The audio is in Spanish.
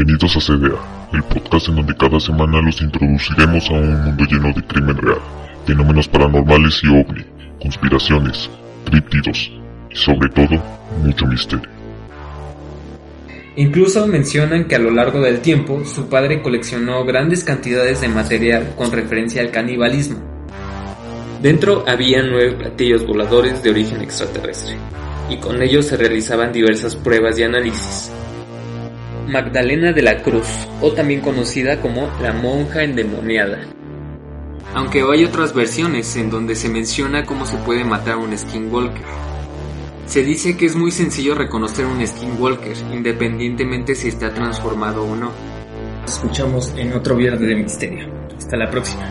Bienvenidos a CDA, el podcast en donde cada semana los introduciremos a un mundo lleno de crimen real, fenómenos paranormales y ovni, conspiraciones, críptidos y sobre todo, mucho misterio. Incluso mencionan que a lo largo del tiempo su padre coleccionó grandes cantidades de material con referencia al canibalismo. Dentro había nueve platillos voladores de origen extraterrestre, y con ellos se realizaban diversas pruebas y análisis. Magdalena de la Cruz, o también conocida como la monja endemoniada. Aunque hay otras versiones en donde se menciona cómo se puede matar a un skinwalker. Se dice que es muy sencillo reconocer un skinwalker, independientemente si está transformado o no. Escuchamos en otro Viernes de Misterio. Hasta la próxima.